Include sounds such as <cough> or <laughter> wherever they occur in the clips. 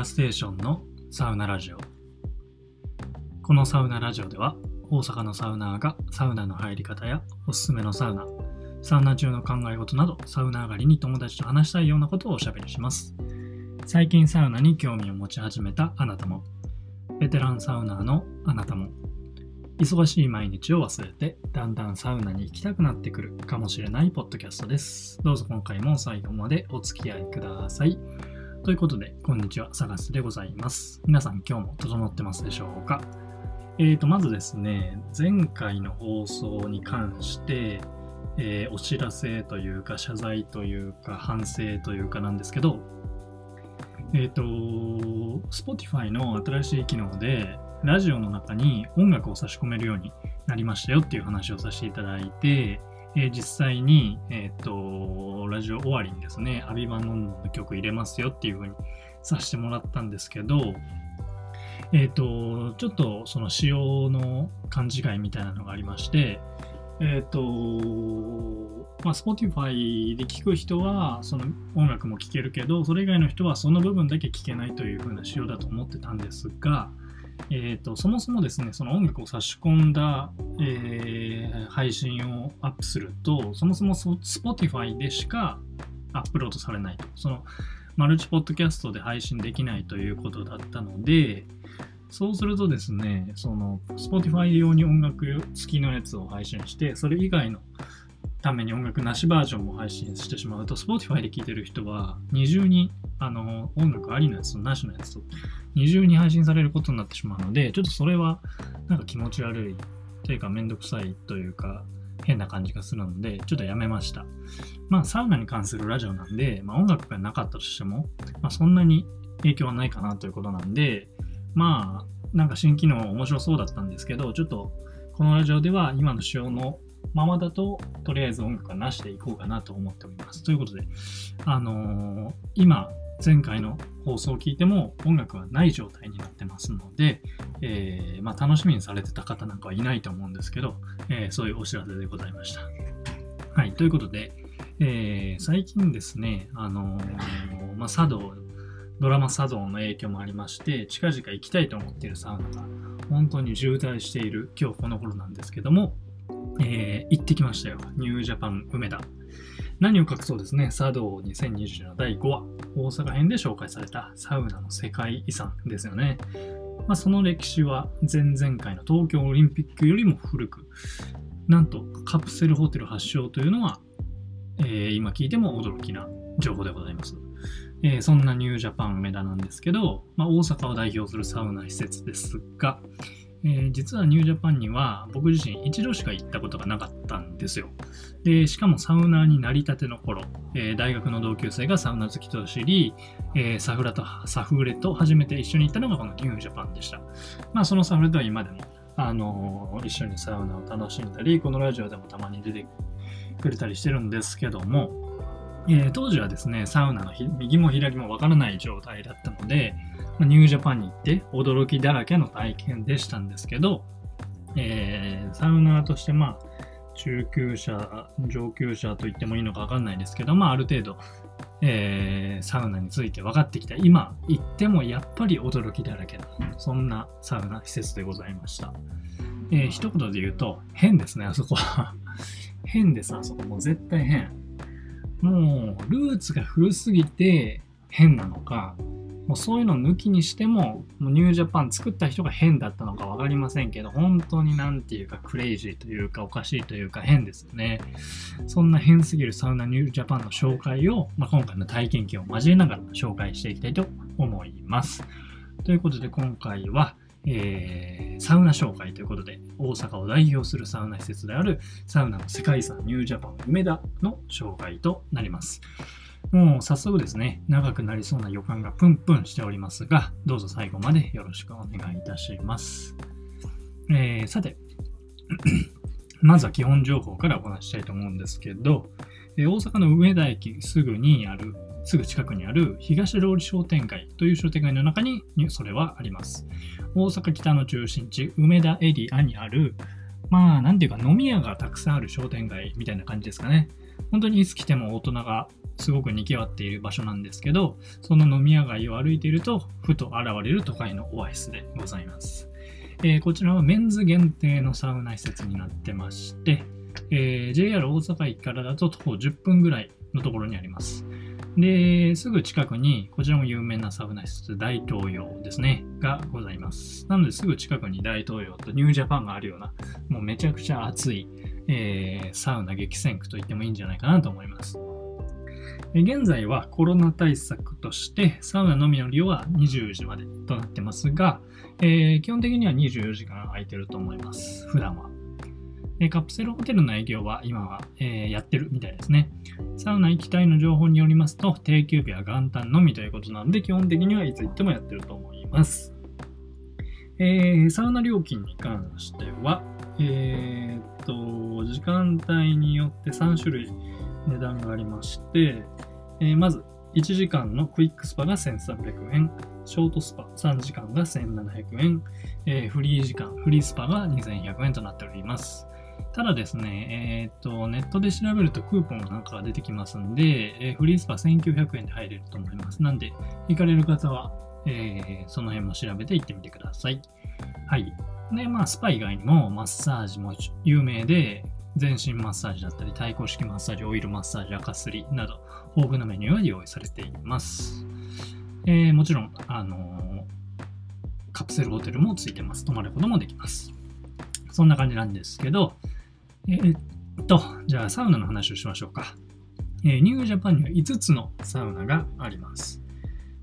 サガステーションのサウナラジオ。このサウナラジオでは大阪のサウナーがサウナの入り方やおすすめのサウナサウナ中の考え事などサウナ上がりに友達と話したいようなことをおしゃべりします。最近サウナに興味を持ち始めたあなたもベテランサウナーのあなたも忙しい毎日を忘れてだんだんサウナに行きたくなってくるかもしれないポッドキャストです。どうぞ今回も最後までお付き合いください。ということで、こんにちは、サガスでございます。皆さん今日も整ってますでしょうか？えーと、まずですね、前回の放送に関して、えー、お知らせというか、謝罪というか、反省というかなんですけど、えっ、ー、と、Spotify の新しい機能で、ラジオの中に音楽を差し込めるようになりましたよっていう話をさせていただいて、えー、実際に、えっ、と、ラジオ終わりにですね、アビバノンノの曲入れますよっていう風にさせてもらったんですけど、えっ、と、ちょっとその仕様の勘違いみたいなのがありまして、えっ、と、まあ、Spotify で聴く人はその音楽も聴けるけど、それ以外の人はその部分だけ聴けないという風な仕様だと思ってたんですが、えーと、そもそもですね、その音楽を差し込んだ、えー、配信をアップすると、そもそも Spotify でしかアップロードされないと。そのマルチポッドキャストで配信できないということだったので、そうするとですね、その Spotify 用に音楽付きのやつを配信して、それ以外のために音楽なしバージョンも配信してしまうと、Spotify で聴いてる人は二重にあの音楽ありのやつとなしのやつと二重に配信されることになってしまうので、ちょっとそれはなんか気持ち悪いというかめんどくさいというか変な感じがするので、ちょっとやめました。まあサウナに関するラジオなんで、まあ、音楽がなかったとしても、まあ、そんなに影響はないかなということなんで、まあなんか新機能面白そうだったんですけど、ちょっとこのラジオでは今の仕様のままだと、とりあえず音楽はなしでいこうかなと思っております。ということで、あのー、今、前回の放送を聞いても音楽はない状態になってますので、えー、まあ、楽しみにされてた方なんかはいないと思うんですけど、えー、そういうお知らせでございました。はい、ということで、えー、最近ですね、あのー、まあ、茶道、ドラマ茶道の影響もありまして、近々行きたいと思っているサウナが本当に渋滞している今日この頃なんですけども、えー、行ってきましたよ。ニュージャパン梅田。何を隠そうですね、茶道2020の第5話、大阪編で紹介されたサウナの世界遺産ですよね。まあ、その歴史は前々回の東京オリンピックよりも古く、なんとカプセルホテル発祥というのは、えー、今聞いても驚きな情報でございます。えー、そんなニュージャパン梅田なんですけど、まあ、大阪を代表するサウナ施設ですが、えー、実はニュージャパンには僕自身一度しか行ったことがなかったんですよ。で、しかもサウナーになりたての頃、えー、大学の同級生がサウナ好きと知り、えー、サフラと、サフレと初めて一緒に行ったのがこのニュージャパンでした。まあそのサフレとは今でも、あの一緒にサウナを楽しんだり、このラジオでもたまに出てくれたりしてるんですけども、えー、当時はですね、サウナの右も左もわからない状態だったので、ま、ニュージャパンに行って驚きだらけの体験でしたんですけど、えー、サウナーとしてまあ、中級者、上級者と言ってもいいのかわかんないですけど、まあ、ある程度、えー、サウナについて分かってきた。今行ってもやっぱり驚きだらけのそんなサウナ施設でございました、えー、一言で言うと変ですねあそこは。<laughs> 変ですあそこ。もう絶対変。もう、ルーツが古すぎて変なのか、もうそういうの抜きにしても、もうニュージャパン作った人が変だったのか分かりませんけど、本当になんていうかクレイジーというかおかしいというか変ですよね。そんな変すぎるサウナニュージャパンの紹介を、まあ、今回の体験記を交えながら紹介していきたいと思います。ということで今回は、えー、サウナ紹介ということで、大阪を代表するサウナ施設であるサウナの世界遺産ニュージャパン梅田の紹介となります。もう早速ですね、長くなりそうな予感がプンプンしておりますが、どうぞ最後までよろしくお願いいたします。えー、さて、<clears throat> まずは基本情報からお話したいと思うんですけど、え大阪の梅田駅すぐにあるすぐ近くにある東通り商店街という商店街の中にそれはあります。大阪北の中心地、梅田エリアにある、まあ、なんていうか飲み屋がたくさんある商店街みたいな感じですかね。本当にいつ来ても大人がすごく賑わっている場所なんですけど、その飲み屋街を歩いていると、ふと現れる都会のオアシスでございます。えー、こちらはメンズ限定のサウナ施設になってまして、えー、JR 大阪駅からだと徒歩10分ぐらいのところにあります。で、すぐ近くに、こちらも有名なサウナ施設、大東洋ですね、がございます。なので、すぐ近くに大東洋とニュージャパンがあるような、もうめちゃくちゃ熱い、えー、サウナ激戦区と言ってもいいんじゃないかなと思います。現在はコロナ対策としてサウナのみの利用は24時までとなってますが、えー、基本的には24時間空いてると思います。普段は。えカプセルホテルの営業は今は、えー、やってるみたいですね。サウナ行きたいの情報によりますと、定休日は元旦のみということなので、基本的にはいつ行ってもやってると思います。えー、サウナ料金に関しては、えー、っと、時間帯によって3種類値段がありまして、え、まず、1時間のクイックスパが1300円、ショートスパ3時間が1700円、え、フリー時間、フリースパが2100円となっております。ただですね、えっ、と、ネットで調べるとクーポンなんかが出てきますんで、えー、フリースパ1900円で入れると思います。なんで、行かれる方は、えー、その辺も調べて行ってみてください。はい。で、まあ、スパ以外にもマッサージも有名で、全身マッサージだったり、タイ古式マッサージ、オイルマッサージ、あかすりなど、豊富なメニューが用意されています。えー、もちろん、あのー、カプセルホテルもついてます。泊まることもできます。そんな感じなんですけど、えー、っと、じゃあサウナの話をしましょうか。えー、ニュージャパンには5つのサウナがあります。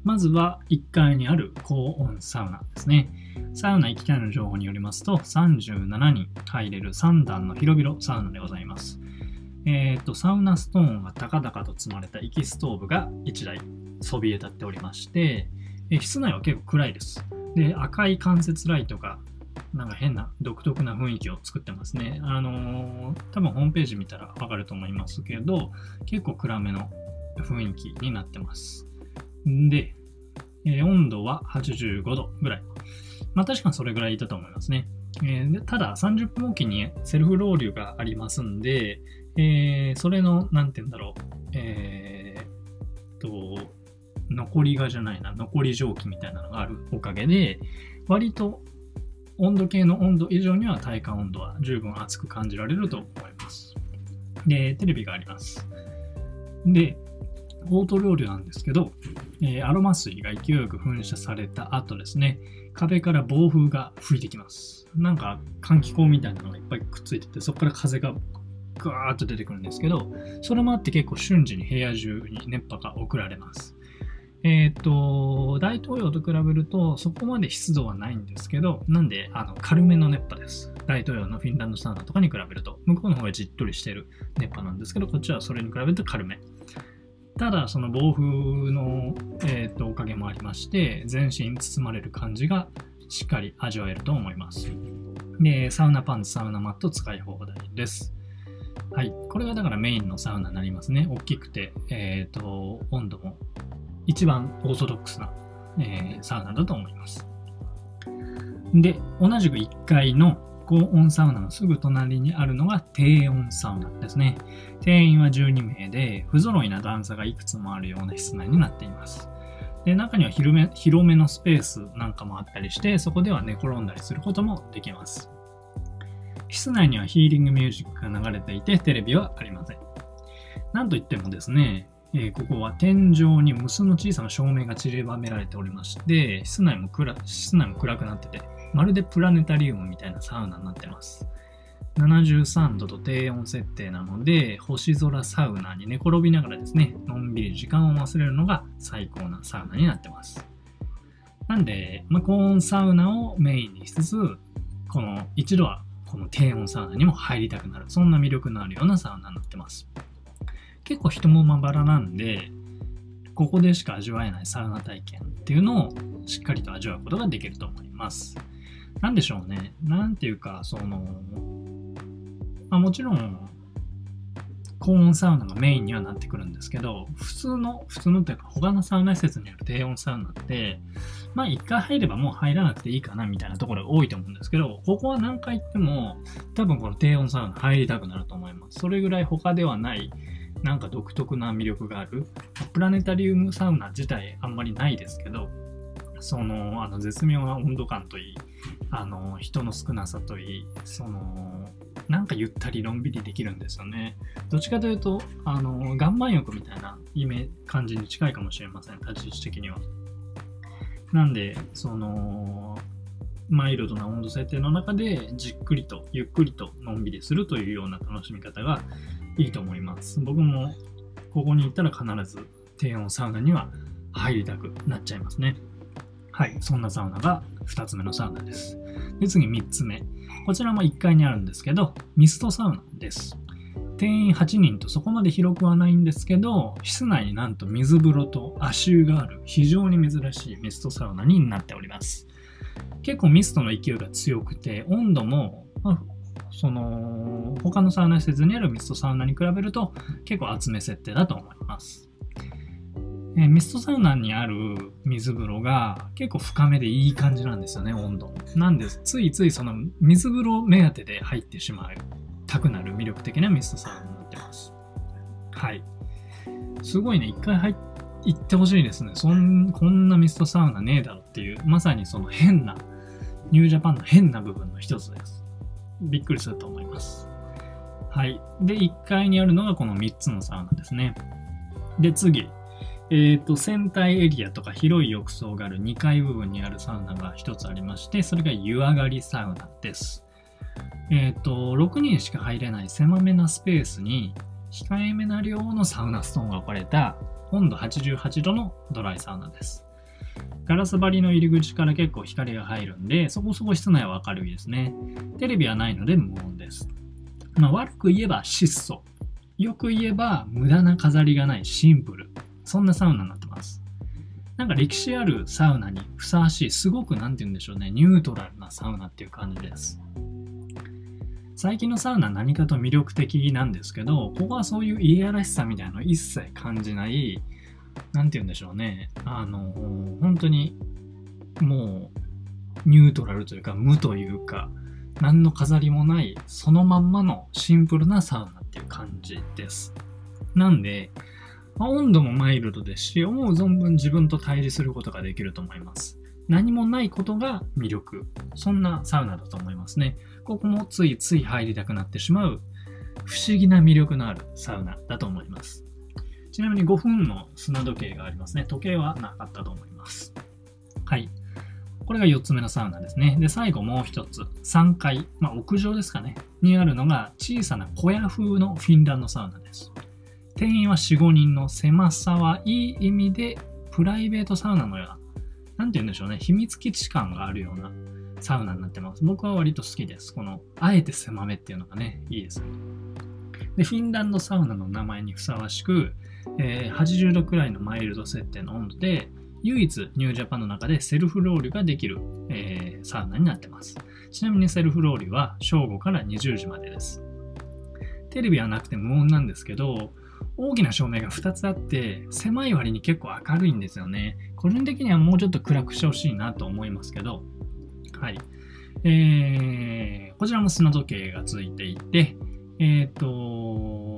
まずは1階にある高温サウナですね。サウナ行きたいの情報によりますと、37人入れる3段の広々サウナでございます。えっ、と、サウナストーンが高々と積まれた息ストーブが1台そびえ立っておりまして、え室内は結構暗いです。で、赤い間接ライトがなんか変な独特な雰囲気を作ってますね。あのー、多分ホームページ見たらわかると思いますけど、結構暗めの雰囲気になってます。で、えー、温度は85度ぐらい。まあ確かにそれぐらいいたと思いますね。えー、でただ30分おきにセルフロウリュがありますんで、えー、それの、なんて言うんだろう、えー、と、残りがじゃないな、残り蒸気みたいなのがあるおかげで、割と温度計の温度以上には体感温度は十分熱く感じられると思います。で、テレビがあります。で、オート料理なんですけど、えー、アロマ水が勢いよく噴射された後ですね、壁から暴風が吹いてきます。なんか換気口みたいなのがいっぱいくっついてて、そこから風がガーッと出てくるんですけど、それもあって結構瞬時に部屋中に熱波が送られます。えっ、ー、と、大統領と比べるとそこまで湿度はないんですけど、なんであの軽めの熱波です。大統領のフィンランドサウナとかに比べると、向こうの方がじっとりしてる熱波なんですけど、こっちはそれに比べると軽め。ただ、その暴風の、えーと、おかげもありまして、全身包まれる感じがしっかり味わえると思います。で、サウナパンツ、サウナマット使い放題です。はい。これがだからメインのサウナになりますね。大きくて、えっ、ー、と、温度も一番オーソドックスな、えー、サウナだと思います。で、同じく1階の高温サウナのすぐ隣にあるのが低温サウナですね。定員は12名で、不揃いな段差がいくつもあるような室内になっています。で中には広め広めのスペースなんかもあったりして、そこでは寝転んだりすることもできます。室内にはヒーリングミュージックが流れていて、テレビはありません。なんといってもですね、えー、ここは天井に無数の小さな照明が散りばめられておりまして、室内も暗室内も暗くなってて、まるでプラネタリウムみたいなサウナになってます。73度と低温設定なので、星空サウナに寝転びながらですね、のんびり時間を忘れるのが最高なサウナになってます。なんで、まあ、高温サウナをメインにしつつ、この一度はこの低温サウナにも入りたくなる、そんな魅力のあるようなサウナになってます。結構人もまばらなんで、ここでしか味わえないサウナ体験っていうのをしっかりと味わうことができると思います。なんでしょうね。なんていうか、その、まあ、もちろん、高温サウナがメインにはなってくるんですけど、普通の、普通のというか他のサウナ施設にある低温サウナって、まあ一回入ればもう入らなくていいかなみたいなところが多いと思うんですけど、ここは何回行っても多分この低温サウナ入りたくなると思います。それぐらい他ではないなんか独特な魅力がある。プラネタリウムサウナ自体あんまりないですけど、その、あの絶妙な温度感といい、あの、人の少なさといい、その、なんかゆったりのんびりできるんですよね。どっちかというと、あの、岩盤浴みたいなイメ感じに近いかもしれません、立ち位置的には。なんで、その、マイルドな温度設定の中でじっくりとゆっくりとのんびりするというような楽しみ方がいいと思います。僕もここに行ったら必ず低温サウナには入りたくなっちゃいますね。はい、そんなサウナが2つ目のサウナです。で、次3つ目。こちらも1階にあるんですけど、ミストサウナです。定員8人とそこまで広くはないんですけど、室内になんと水風呂と足湯がある非常に珍しいミストサウナになっております。結構ミストの勢いが強くて、温度も、まあ、その他のサウナ施設にあるミストサウナに比べると結構厚め設定だと思います。えミストサウナにある水風呂が結構深めでいい感じなんですよね、温度。なんです。ついついその水風呂目当てで入ってしまうたくなる魅力的なミストサウナになってます。はい。すごいね、一回入行ってほしいですね。そん、こんなミストサウナねえだろっていう、まさにその変な、ニュージャパンの変な部分の一つです。びっくりすると思います。はい。で、1階にあるのがこの3つのサウナですね。で、次。えっ、ー、と、船体エリアとか広い浴槽がある2階部分にあるサウナが1つありまして、それが湯上がりサウナです。えっ、ー、と、6人しか入れない狭めなスペースに、控えめな量のサウナストーンが置かれた温度88度のドライサウナです。ガラス張りの入り口から結構光が入るんで、そこそこ室内は明るいですね。テレビはないので無音です。まあ、悪く言えば質素。よく言えば無駄な飾りがないシンプル。そんなサウナになってます。なんか歴史あるサウナにふさわしい、すごく何て言うんでしょうね、ニュートラルなサウナっていう感じです。最近のサウナ何かと魅力的なんですけど、ここはそういう家らしさみたいなのを一切感じない、何て言うんでしょうね、あの、本当にもうニュートラルというか無というか、何の飾りもないそのまんまのシンプルなサウナっていう感じです。なんで、まあ、温度もマイルドですし、思う存分自分と対峙することができると思います。何もないことが魅力。そんなサウナだと思いますね。ここもついつい入りたくなってしまう不思議な魅力のあるサウナだと思います。ちなみに5分の砂時計がありますね。時計はなかったと思います。はい。これが4つ目のサウナですね。で、最後もう1つ。3階、まあ、屋上ですかね。にあるのが小さな小屋風のフィンランドサウナです。定員は4、5人の狭さはいい意味でプライベートサウナのようななんて言うんでしょうね、秘密基地感があるようなサウナになってます。僕は割と好きです。この、あえて狭めっていうのがね、いいですね。で、フィンランドサウナの名前にふさわしく、え、80度くらいのマイルド設定の温度で、唯一ニュージャパンの中でセルフロールができる、え、サウナになってます。ちなみにセルフロールは正午から20時までです。テレビはなくて無音なんですけど、大きな照明が2つあって、狭い割に結構明るいんですよね。個人的にはもうちょっと暗くしてほしいなと思いますけど、はい。えー、こちらも砂時計がついていて、えっ、ー、と、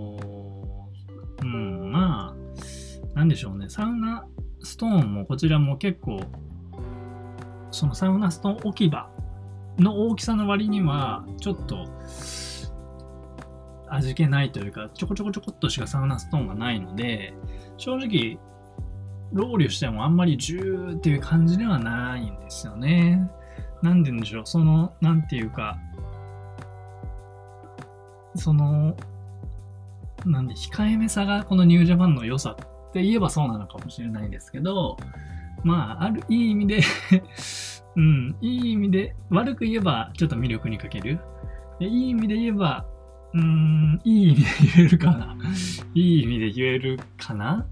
うん、まあ、なんでしょうね。サウナストーンもこちらも結構、そのサウナストーン置き場の大きさの割には、ちょっと、味気ないというか、ちょこちょこちょこっとしかサウナストーンがないので、正直、ロウリュしてもあんまりジューっていう感じではないんですよね。なんでんでしょう、その、なんていうか、その、なんで、控えめさがこのニュージャパンの良さって言えばそうなのかもしれないんですけど、まあ、ある、いい意味で <laughs> うん、いい意味で、悪く言えばちょっと魅力に欠ける。いい意味で言えば、うーん、いい意味で言えるかな。いい意味で言えるかな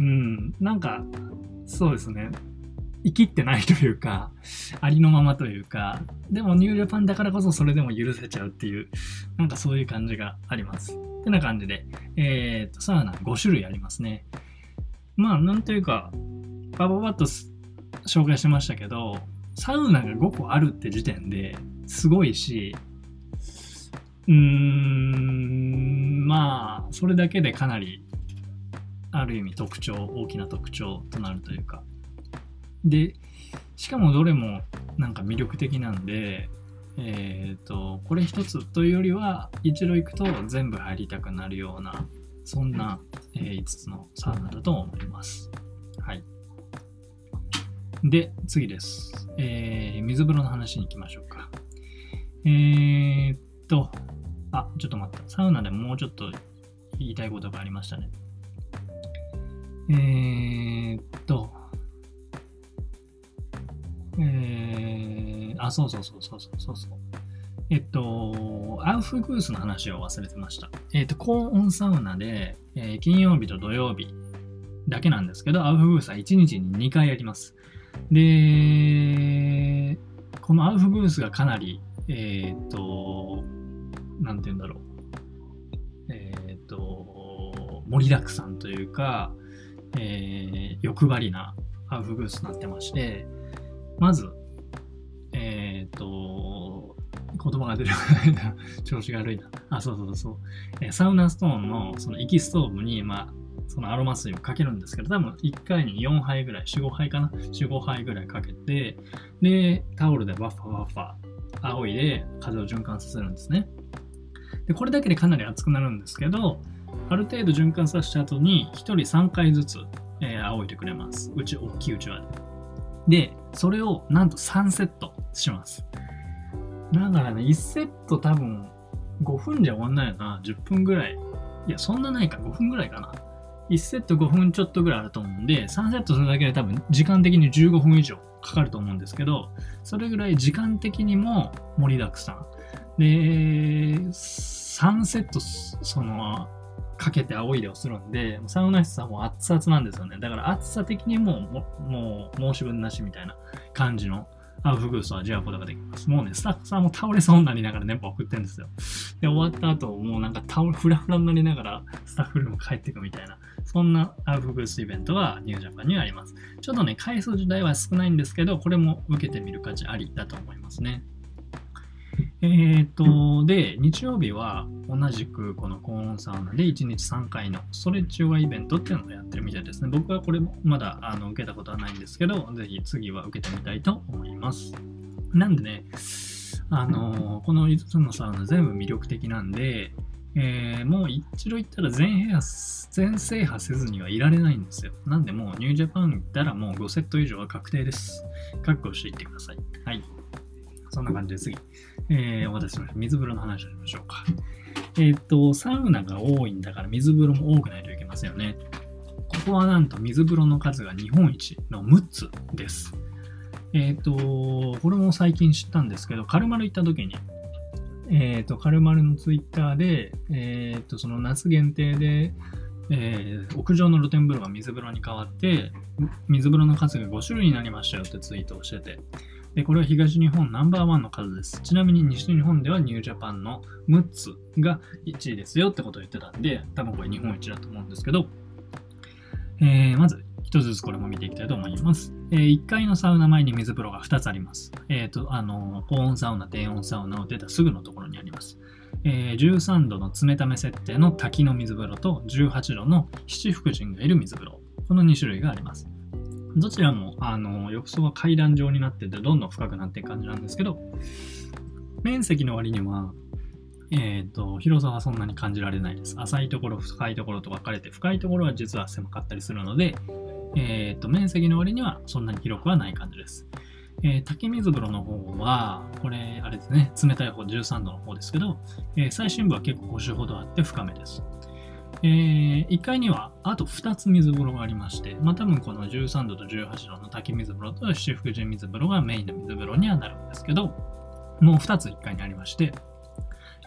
うん、なんか、そうですね。生きってないというか、ありのままというか、でもニュージャパンだからこそそれでも許せちゃうっていう、なんかそういう感じがあります。ってな感じで、えー、と、サウナ5種類ありますね。まあ、なんというか、バババッと紹介しましたけど、サウナが5個あるって時点ですごいし、うーん、まあ、それだけでかなりある意味特徴、大きな特徴となるというか。で、しかもどれもなんか魅力的なんで、えっ、ー、と、これ一つというよりは、一度行くと全部入りたくなるような、そんな、えー、5つのサウナだと思います。はい。で、次です。えー、水風呂の話に行きましょうか。えー、っと、あ、ちょっと待った。サウナでもうちょっと言いたいことがありましたね。えー、っと、えー、あ、そうそうそうそうそうそう。えっと、アウフグースの話を忘れてました。えっと、高温サウナで、えー、金曜日と土曜日だけなんですけど、アウフグースは1日に2回やります。で、このアウフグースがかなり、えっと、なんて言うんだろう。えっと、盛りだくさんというか、えー、欲張りなアウフグースになってまして、まず、えっ、と、言葉が出るな <laughs> 調子が悪いな。あ、そうそうそう。えー、サウナストーンのその息ストーブに、まあ、そのアロマ水をかけるんですけど、多分1回に4杯ぐらい、4、5杯かな ?4、5杯ぐらいかけて、で、タオルでバッファバッファ、青いで風を循環させるんですね。で、これだけでかなり熱くなるんですけど、ある程度循環させた後に、1人3回ずつ、えー、仰いでくれます。うち、大きいうちわで。で、それをなんと3セットします。だからね、1セット多分5分じゃ終わんないよな。10分ぐらい。いや、そんなないか。5分ぐらいかな。1セット5分ちょっとぐらいあると思うんで、3セットするだけで多分時間的に15分以上かかると思うんですけど、それぐらい時間的にも盛りだくさん。で、3セット、その、かけて青いでをするんで、サウナ室はもう熱々なんですよね。だから熱さ的にももう申し分なしみたいな感じのアウフグースは味わうことができます。もうね、スタッフさんも倒れそうになりながら電波送ってるんですよ。で、終わった後、もうなんか倒れ、フラフラになりながらスタッフルーム帰ってくみたいな、そんなアウフグースイベントがニュージャパンにはあります。ちょっとね、回数自体は少ないんですけど、これも受けてみる価値ありだと思いますね。えー、っと、で、日曜日は同じくこの高温サウナで1日3回のストレッチヨガイベントっていうのをやってるみたいですね。僕はこれもまだあの受けたことはないんですけど、ぜひ次は受けてみたいと思います。なんでね、あのこの5つのサウナ全部魅力的なんで、えー、もう一度行ったら全部全制覇せずにはいられないんですよ。なんでもうニュージャパン行ったらもう5セット以上は確定です。覚悟していってください。はい。そんな感じで次。えー、お待たせしました。水風呂の話をしましょうか。えっ、と、サウナが多いんだから水風呂も多くないといけませんよね。ここはなんと水風呂の数が日本一の6つです。えっ、と、これも最近知ったんですけど、カルマル行った時に、えっ、と、カルマルのツイッターで、えっ、と、その夏限定で、えー、屋上の露天風呂が水風呂に変わって、水風呂の数が5種類になりましたよってツイートをしてて、で、これは東日本ナンバーワンの数です。ちなみに西日本ではニュージャパンの6つが1位ですよってことを言ってたんで、多分これ日本一だと思うんですけど、えー、まず一つずつこれも見ていきたいと思います。えー、1階のサウナ前に水風呂が2つあります。えっ、ー、と、あの、高温サウナ、低温サウナを出たすぐのところにあります。えー、13度の冷ため設定の滝の水風呂と18度の七福神がいる水風呂。この2種類があります。どちらも、あの、浴槽は階段状になってて、どんどん深くなっていく感じなんですけど、面積の割には、え、ー、と、広さはそんなに感じられないです。浅いところ、深いところと分かれて、深いところは実は狭かったりするので、え、ー、と、面積の割にはそんなに広くはない感じです。えー、滝水風呂の方は、これ、あれですね、冷たい方、13度の方ですけど、えー、最深部は結構5周ほどあって深めです。えー、1階にはあと2つ水風呂がありまして、まあ、多分この13度と18度の滝水風呂と七福神水風呂がメインの水風呂にはなるんですけど、もう2つ1階にありまして、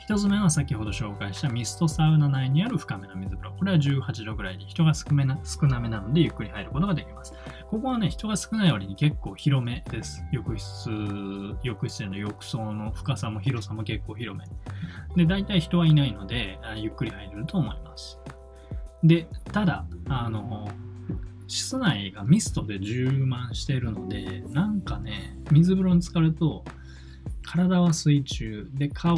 1つ目は先ほど紹介したミストサウナ内にある深めの水風呂。これは18度ぐらいで人が少めな少なめなのでゆっくり入ることができます。ここはね、人が少ない割に結構広めです。浴室、浴室への浴槽の深さも広さも結構広め。で、大体人はいないので、ゆっくり入れると思います。で、ただ、あの、室内がミストで充満しているので、なんかね、水風呂に浸かると、体は水中で顔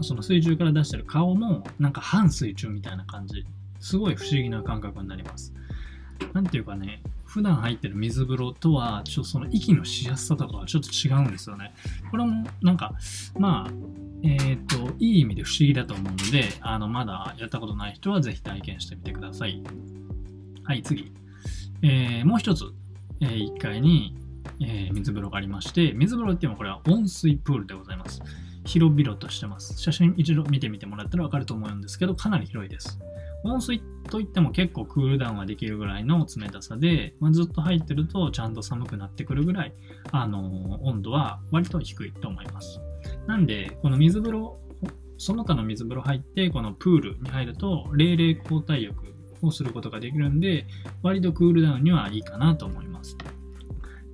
その水中から出してる顔もなんか半水中みたいな感じすごい不思議な感覚になります。なんていうかね、普段入ってる水風呂とは、ちょっとその息のしやすさとかはちょっと違うんですよね。これもなんか、まあ、えっ、ー、と、いい意味で不思議だと思うので、あの、まだやったことない人はぜひ体験してみてください。はい、次。えー、もう一つ、えー、1階に、えー、水風呂がありまして、水風呂って言ってもこれは温水プールでございます。広々としてます。写真一度見てみてもらったらわかると思うんですけど、かなり広いです。温水といっても結構クールダウンができるぐらいの冷たさで、まあ、ずっと入ってるとちゃんと寒くなってくるぐらい、あの温度は割と低いと思います。なんで、この水風呂、その他の水風呂入って、このプールに入ると、冷々交代浴をすることができるんで、割とクールダウンにはいいかなと思います。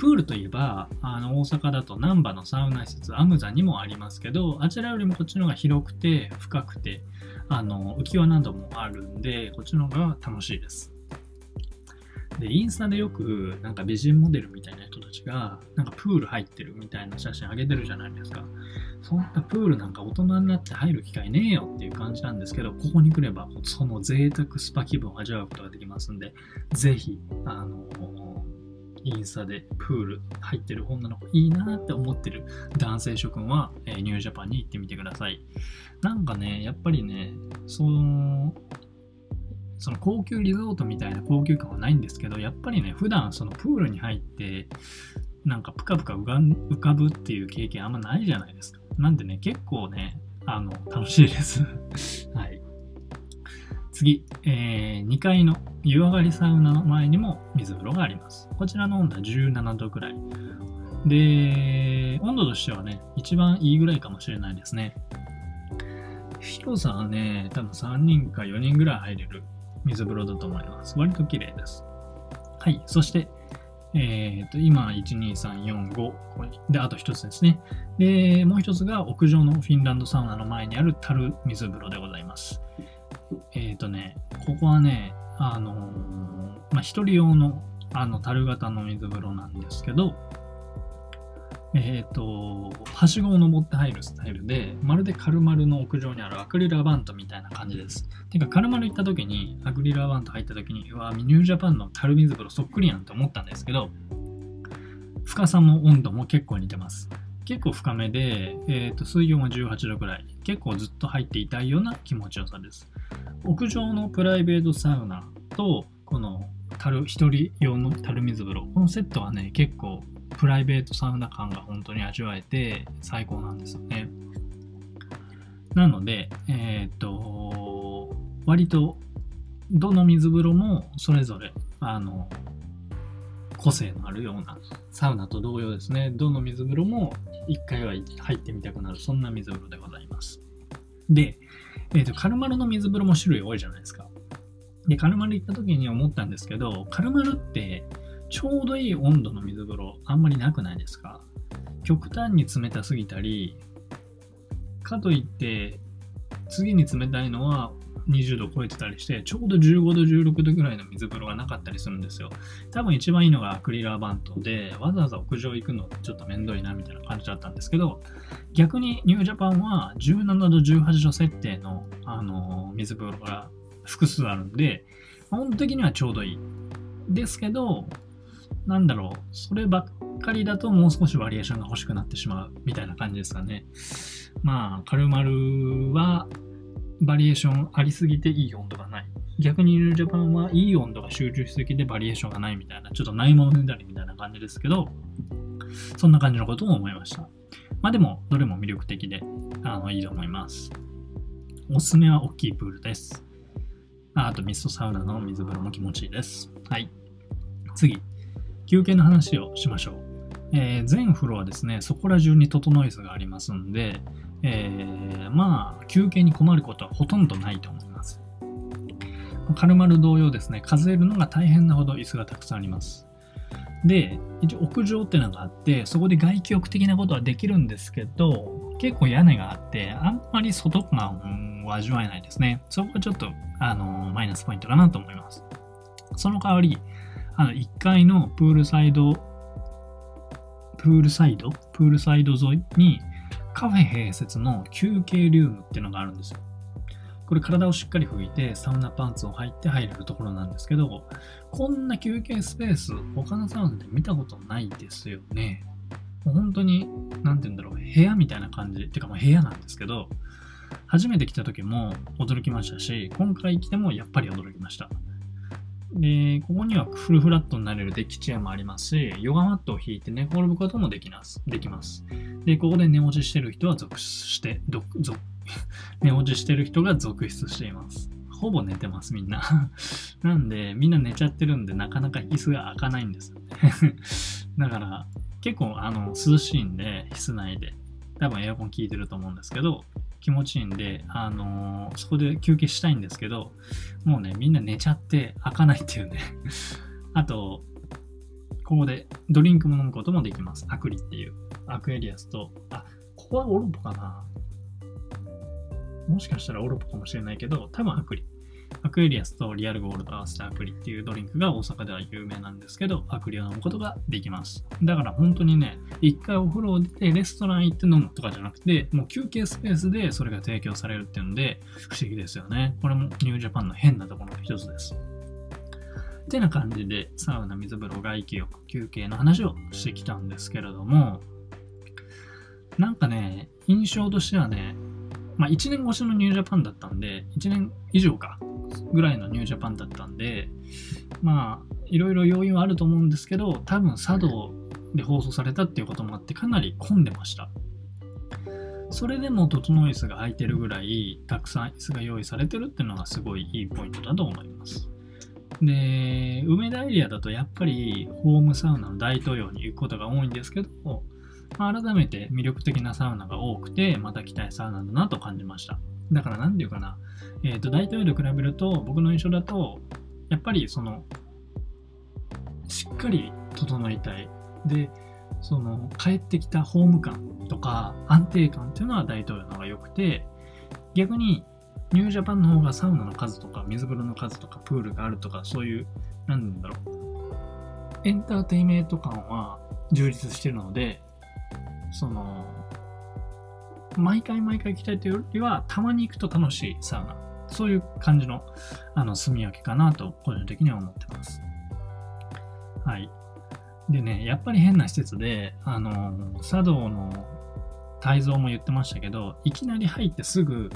プールといえば、あの大阪だと難波のサウナ施設、アムザにもありますけど、あちらよりもこっちの方が広くて、深くて、あの浮き輪などもあるんで、こっちの方が楽しいです。で、インスタでよく、なんか美人モデルみたいな人たちが、なんかプール入ってるみたいな写真あげてるじゃないですか。そんなプールなんか大人になって入る機会ねえよっていう感じなんですけど、ここに来れば、その贅沢スパ気分を味わうことができますんで、ぜひ、あのインスタでプール入ってる女の子いいなって思ってる男性諸君は、えー、ニュージャパンに行ってみてください。なんかね、やっぱりね、その、その高級リゾートみたいな高級感はないんですけど、やっぱりね、普段そのプールに入って、なんかぷかぷか浮かぶっていう経験あんまないじゃないですか。なんでね、結構ね、あの、楽しいです <laughs> はい。次、えー、2階の湯上がりサウナの前にも水風呂があります。こちらの温度は17度くらい。で、温度としてはね、一番いいぐらいかもしれないですね。広さはね、多分3人か4人ぐらい入れる水風呂だと思います。割と綺麗です。はい。そして、えっ、と、今、1、2、3、4、5、これで、あと1つですね。で、もう1つが屋上のフィンランドサウナの前にある樽水風呂でございます。えっ、ー、とね、ここはね、あのー、まあ、一人用の、あの、樽型の水風呂なんですけど、えっ、ー、と、はしごを登って入るスタイルで、まるでカルマルの屋上にあるアクリルアバントみたいな感じです。てか、カルマル行った時に、アクリルアバント入った時に、うわ、ニュージャパンの樽水風呂そっくりやんって思ったんですけど、深さも温度も結構似てます。結構深めで、えーと、水温は18度くらい。結構ずっと入っていたいような気持ちよさです。屋上のプライベートサウナと、この樽、一人用の樽水風呂。このセットはね、結構プライベートサウナ感が本当に味わえて最高なんですよね。なので、えっ、ー、と、割とどの水風呂もそれぞれ、あの、個性のあるようなサウナと同様ですね。どの水風呂も一回は入ってみたくなる、そんな水風呂でございます。で、えーと、カルマルの水風呂も種類多いじゃないですか。で、カルマル行った時に思ったんですけど、カルマルってちょうどいい温度の水風呂あんまりなくないですか極端に冷たすぎたり、かといって次に冷たいのは20度超えてたりして、ちょうど15度、16度ぐらいの水風呂がなかったりするんですよ。多分一番いいのがアクリルアバントで、わざわざ屋上行くのってちょっとめんどいなみたいな感じだったんですけど、逆にニュージャパンは17度、18度設定の、あの水風呂が複数あるんで、本的にはちょうどいい。ですけど、なんだろう、そればっかりだともう少しバリエーションが欲しくなってしまうみたいな感じですかね。まあ、カルマルはバリエーションありすぎていい温度がない。逆にニュージャパンはいい温度が集中しすぎてバリエーションがないみたいな、ちょっとないものねだりみたいな感じですけど、そんな感じのことを思いました。まあでも、どれも魅力的で、あの、いいと思います。おすすめは大きいプールです。ああとミストサウナの水風呂も気持ちいいです。はい。次、休憩の話をしましょう。えー、全フロアですね、そこら中に整い図がありますんで、えー、まあ、休憩に困ることはほとんどないと思います。カルマル同様ですね、数えるのが大変なほど椅子がたくさんあります。で、一応屋上ってのがあって、そこで外気浴的なことはできるんですけど、結構屋根があって、あんまり外感を味わえないですね。そこはちょっと、あのマイナスポイントかなと思います。その代わり、あの1階のプールサイド、プールサイドプールサイド沿いにカフェ併設の休憩ルームっていうのがあるんですよ。これ体をしっかり拭いてサウナパンツを履いて入れるところなんですけど、こんな休憩スペース、他のサウナで見たことないですよね。もう本当に、なんて言うんだろう、部屋みたいな感じ。てか、まあ部屋なんですけど、初めて来た時も驚きましたし、今回来てもやっぱり驚きました。で、ここにはフルフラットになれるデッキチェアもありますし、ヨガマットを引いて寝転ぶこともできます。できます。で、ここで寝落ちしてる人は続して、ど続 <laughs> 寝落ちしてる人が続出しています。ほぼ寝てます、みんな。<laughs> なんで、みんな寝ちゃってるんで、なかなか椅子が開かないんですよね。<laughs> だから、結構、あの、涼しいんで、室内で。多分エアコン効いてると思うんですけど、気持ちいいんで、あのー、そこで休憩したいんですけど、もうね、みんな寝ちゃって空かないっていうね。<laughs> あと、ここでドリンクも飲むこともできます。アクリっていう。アクエリアスと、あ、ここはオロポかなもしかしたらオロポかもしれないけど、多分アクリ。アクエリアスとリアルゴールド合わせたアクリっていうドリンクが大阪では有名なんですけど、アクリを飲むことができます。だから本当にね、一回お風呂を出てレストラン行って飲むとかじゃなくて、もう休憩スペースでそれが提供されるっていうので、不思議ですよね。これもニュージャパンの変なところの一つです。ってな感じで、サウナ、水風呂、外気浴、休憩の話をしてきたんですけれども、なんかね、印象としてはね、まあ1年越しのニュージャパンだったんで、1年以上か、ぐらいのニュージャパンだったんで、まあ、いろいろ要因はあると思うんですけど、多分茶道で放送されたっていうこともあって、かなり混んでました。それでも整い椅子が空いてるぐらい、たくさん椅子が用意されてるっていうのがすごいいいポイントだと思います。で、梅田エリアだとやっぱりホームサウナの大統領に行くことが多いんですけど、改めて魅力的なサウナが多くて、また来たいサウナだなと感じました。だから何て言うかな、えっ、ー、と、大統領と比べると、僕の印象だと、やっぱりその、しっかり整いたい。で、その、帰ってきたホーム感とか安定感っていうのは大統領の方が良くて、逆にニュージャパンの方がサウナの数とか水風呂の数とかプールがあるとかそういう、なんだろう、エンターテイメント感は充実してるので、その、毎回毎回行きたいというよりは、たまに行くと楽しいサウナ。そういう感じの、あの、住み分けかなと、個人的には思ってます。はい。でね、やっぱり変な施設で、あの、茶道の泰造も言ってましたけど、いきなり入ってすぐ、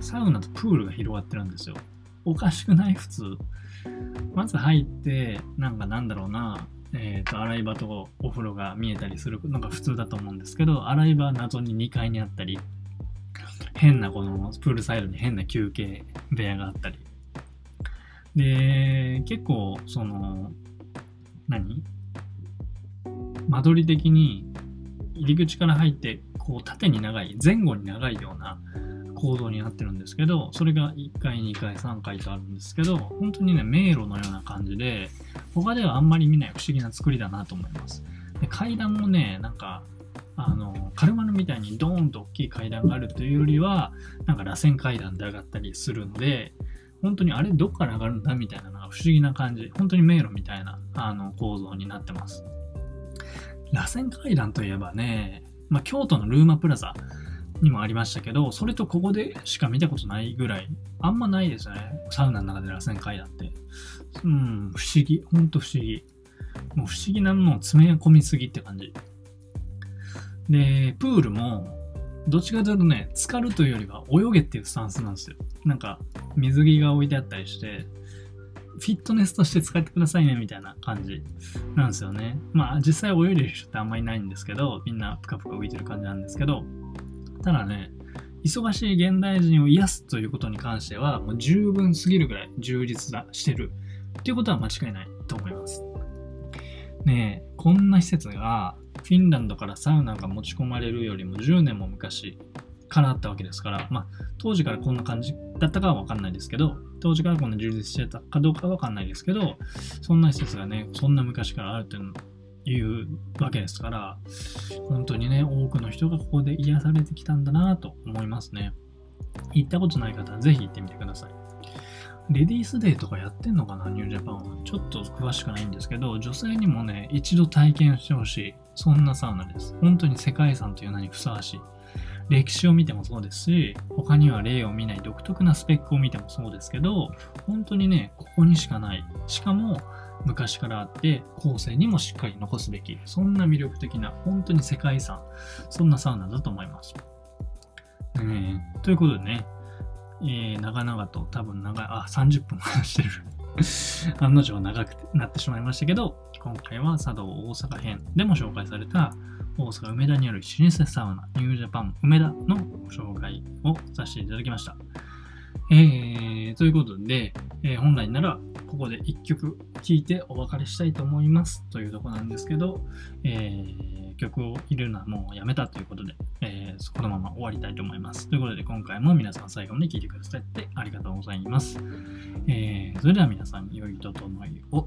サウナとプールが広がってるんですよ。おかしくない？普通。まず入って、なんかなんだろうな、えーと、洗い場とお風呂が見えたりするのが普通だと思うんですけど洗い場謎に2階にあったり変なこのプールサイドに変な休憩部屋があったりで結構その何？間取り的に入り口から入ってこう縦に長い前後に長いような構造になってるんですけど、それが1階、2階、3階とあるんですけど、本当にね、迷路のような感じで、他ではあんまり見ない不思議な作りだなと思います。で階段もね、なんか、あの、カルマルみたいにドーンと大きい階段があるというよりは、なんか螺旋階段で上がったりするんで、本当にあれどっから上がるんだみたいなのが不思議な感じ、本当に迷路みたいなあの構造になってます。螺旋階段といえばね、まあ、京都のルーマプラザにもありましたけど、それとここでしか見たことないぐらい、あんまないですよね。サウナの中で螺旋階段って。うん、不思議。ほんと不思議。もう不思議なのを詰め込みすぎって感じ。で、プールも、どっちかというとね、浸かるというよりは泳げっていうスタンスなんですよ。なんか、水着が置いてあったりして、フィットネスとして使ってくださいねみたいな感じなんですよね。まあ実際泳いでる人ってあんまりいないんですけど、みんなプカプカ浮いてる感じなんですけど、ただね、忙しい現代人を癒すということに関しては、もう十分すぎるぐらい充実だしてるっていうことは間違いないと思います。ねえ、こんな施設がフィンランドからサウナが持ち込まれるよりも10年も昔からあったわけですから、まあ、当時からこんな感じだったかはわかんないですけど、当時からこんな充実してたかどうかはわかんないですけど、そんな施設がね、そんな昔からあるっていういうわけですから、本当にね、多くの人がここで癒されてきたんだなと思いますね。行ったことない方はぜひ行ってみてください。レディースデーとかやってんのかな、ニュージャパンは。ちょっと詳しくないんですけど、女性にもね、一度体験してほしい。そんなサウナです。本当に世界遺産という名にふさわしい。歴史を見てもそうですし、他には例を見ない独特なスペックを見てもそうですけど、本当にね、ここにしかない。しかも、昔からあって後世にもしっかり残すべきそんな魅力的な本当に世界遺産そんなサウナだと思います。えー、ということでね、えー、長々と多分長いあ30分も話してる <laughs> 案の定長くなってしまいましたけど今回は茶道大阪編でも紹介された大阪梅田にある老舗サウナニュージャパン梅田のご紹介をさせていただきました。えー、ということで、えー、本来ならここで1曲聴いてお別れしたいと思いますというとこなんですけど、えー、曲を入れるのはもうやめたということで、えー、このまま終わりたいと思います。ということで今回も皆さん最後まで聴いてくださってありがとうございます。えー、それでは皆さん良い整いを